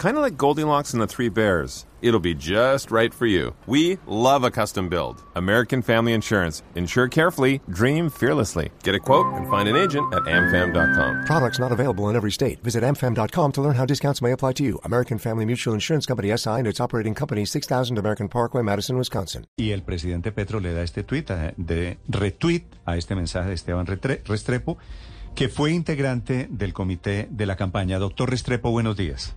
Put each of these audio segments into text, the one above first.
Kind of like Goldilocks and the Three Bears. It'll be just right for you. We love a custom build. American Family Insurance. Insure carefully, dream fearlessly. Get a quote and find an agent at amfam.com. Products not available in every state. Visit amfam.com to learn how discounts may apply to you. American Family Mutual Insurance Company SI and its operating company 6000 American Parkway, Madison, Wisconsin. Y el presidente Petro le da este tweet eh, de retweet a este mensaje de Esteban Restrepo, que fue integrante del comité de la campaña. Doctor Restrepo, buenos días.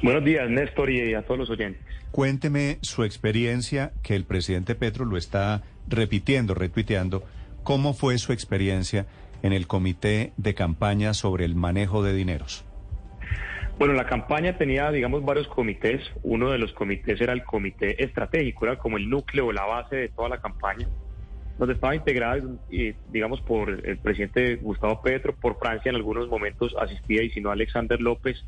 Buenos días, Néstor, y a todos los oyentes. Cuénteme su experiencia, que el presidente Petro lo está repitiendo, retuiteando. ¿Cómo fue su experiencia en el comité de campaña sobre el manejo de dineros? Bueno, la campaña tenía, digamos, varios comités. Uno de los comités era el comité estratégico, era como el núcleo o la base de toda la campaña, donde estaba integrada, digamos, por el presidente Gustavo Petro, por Francia en algunos momentos asistía y si no Alexander López,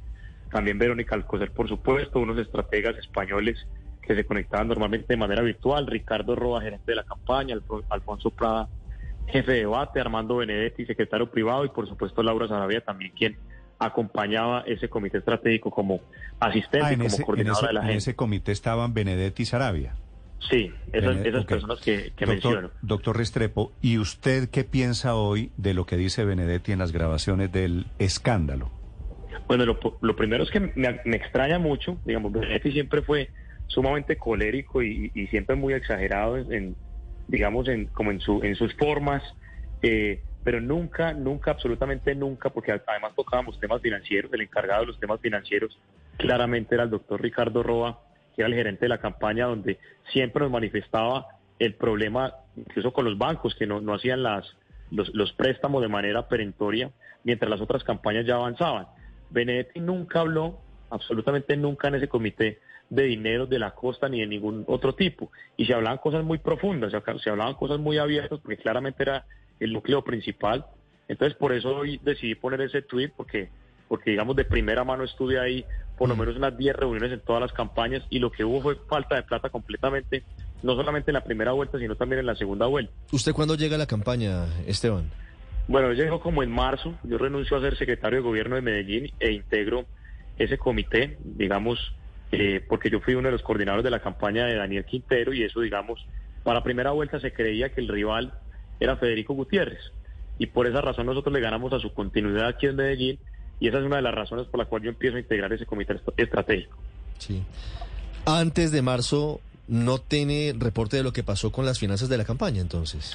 también Verónica Alcocer, por supuesto, unos estrategas españoles que se conectaban normalmente de manera virtual, Ricardo Roa, gerente de la campaña, Alfonso Prada, jefe de debate, Armando Benedetti, secretario privado, y por supuesto Laura Sarabia también, quien acompañaba ese comité estratégico como asistente ah, como ese, coordinador de la gente. En ese comité estaban Benedetti y Sarabia. Sí, esas, esas personas que, que doctor, menciono. Doctor Restrepo, ¿y usted qué piensa hoy de lo que dice Benedetti en las grabaciones del escándalo? Bueno, lo, primero es que me, extraña mucho, digamos, Benedetti siempre fue sumamente colérico y, siempre muy exagerado en, digamos, en, como en, su, en sus formas, eh, pero nunca, nunca, absolutamente nunca, porque además tocábamos temas financieros, el encargado de los temas financieros claramente era el doctor Ricardo Roa, que era el gerente de la campaña, donde siempre nos manifestaba el problema, incluso con los bancos, que no, no hacían las, los, los préstamos de manera perentoria, mientras las otras campañas ya avanzaban. Benedetti nunca habló, absolutamente nunca en ese comité, de dinero de la costa ni de ningún otro tipo. Y se hablaban cosas muy profundas, se hablaban cosas muy abiertas, porque claramente era el núcleo principal. Entonces, por eso hoy decidí poner ese tweet, porque, porque digamos, de primera mano estuve ahí por lo mm. menos unas 10 reuniones en todas las campañas y lo que hubo fue falta de plata completamente, no solamente en la primera vuelta, sino también en la segunda vuelta. ¿Usted cuándo llega a la campaña, Esteban? Bueno, yo llego como en marzo, yo renuncio a ser secretario de gobierno de Medellín e integro ese comité, digamos, eh, porque yo fui uno de los coordinadores de la campaña de Daniel Quintero y eso, digamos, para primera vuelta se creía que el rival era Federico Gutiérrez y por esa razón nosotros le ganamos a su continuidad aquí en Medellín y esa es una de las razones por la cual yo empiezo a integrar ese comité estratégico. Sí. Antes de marzo no tiene reporte de lo que pasó con las finanzas de la campaña, entonces.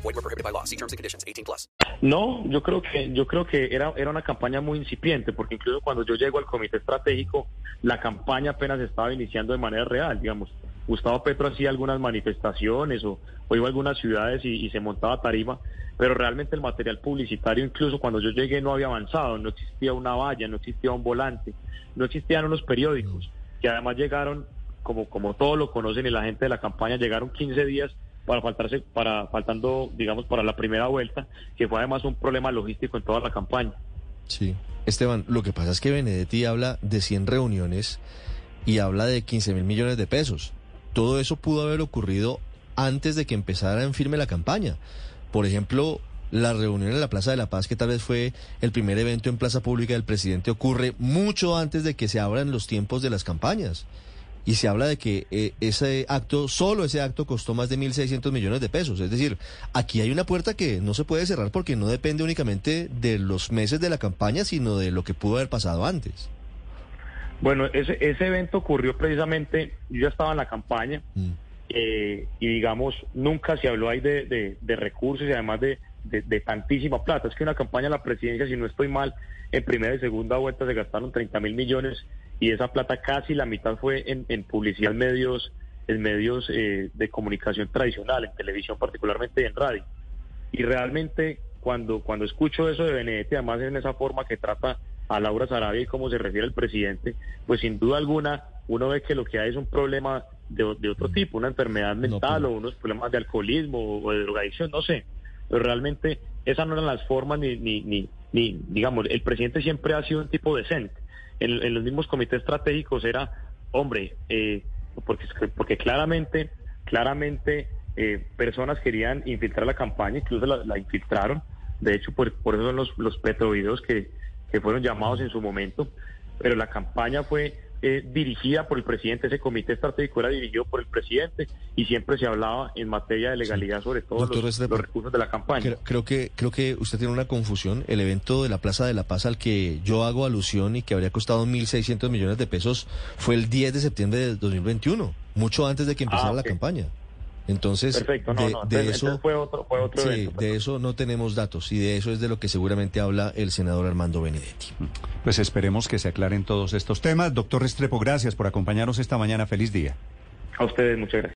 Void were prohibited by law. See terms and conditions. 18 plus. No, yo creo que yo creo que era era una campaña muy incipiente porque incluso cuando yo llego al comité estratégico, la campaña apenas estaba iniciando de manera real, digamos. Gustavo Petro hacía algunas manifestaciones o, o iba a algunas ciudades y, y se montaba tarima, pero realmente el material publicitario, incluso cuando yo llegué, no había avanzado, no existía una valla, no existía un volante, no existían unos periódicos, que además llegaron, como, como todos lo conocen y la gente de la campaña, llegaron 15 días para faltarse, para, faltando, digamos, para la primera vuelta, que fue además un problema logístico en toda la campaña. Sí. Esteban, lo que pasa es que Benedetti habla de 100 reuniones y habla de 15 mil millones de pesos. Todo eso pudo haber ocurrido antes de que empezara en firme la campaña. Por ejemplo, la reunión en la Plaza de la Paz, que tal vez fue el primer evento en plaza pública del presidente, ocurre mucho antes de que se abran los tiempos de las campañas. Y se habla de que eh, ese acto, solo ese acto costó más de 1.600 millones de pesos. Es decir, aquí hay una puerta que no se puede cerrar porque no depende únicamente de los meses de la campaña, sino de lo que pudo haber pasado antes. Bueno, ese, ese evento ocurrió precisamente, yo ya estaba en la campaña. Mm. Eh, y digamos, nunca se habló ahí de, recursos y además de, tantísima plata. Es que una campaña de la presidencia, si no estoy mal, en primera y segunda vuelta se gastaron 30 mil millones y esa plata casi la mitad fue en, publicidad en medios en medios eh, de comunicación tradicional, en televisión particularmente y en radio. Y realmente cuando, cuando escucho eso de Benedetti, además en esa forma que trata a Laura Sarabia y cómo se refiere al presidente, pues sin duda alguna uno ve que lo que hay es un problema de, de otro tipo, una enfermedad mental o unos problemas de alcoholismo o de drogadicción, no sé. Pero realmente esas no eran las formas ni, ni, ni, ni, digamos, el presidente siempre ha sido un tipo decente. En, los mismos comités estratégicos era, hombre, eh, porque, porque claramente, claramente eh, personas querían infiltrar la campaña, incluso la, la infiltraron. De hecho, por, por eso son los, los petrovideos que, que fueron llamados en su momento. Pero la campaña fue eh, dirigida por el presidente, ese comité estratégico era dirigido por el presidente y siempre se hablaba en materia de legalidad sobre todo Doctor los, recursos de la campaña. Creo, creo que creo que usted tiene una confusión. El evento de la Plaza de la Paz al que yo hago alusión y que habría costado 1.600 millones de pesos fue el 10 de septiembre de 2021, mucho antes de que empezara Ah, la campaña. Entonces, Perfecto, no, de, no, de entonces- eso, entonces fue otro- fue otro sí, evento, de eso no tenemos datos y de eso es de lo que seguramente habla el senador Armando Benedetti. Pues esperemos que se aclaren todos estos temas. Doctor Restrepo, gracias por acompañarnos esta mañana. Feliz día. A ustedes, muchas gracias.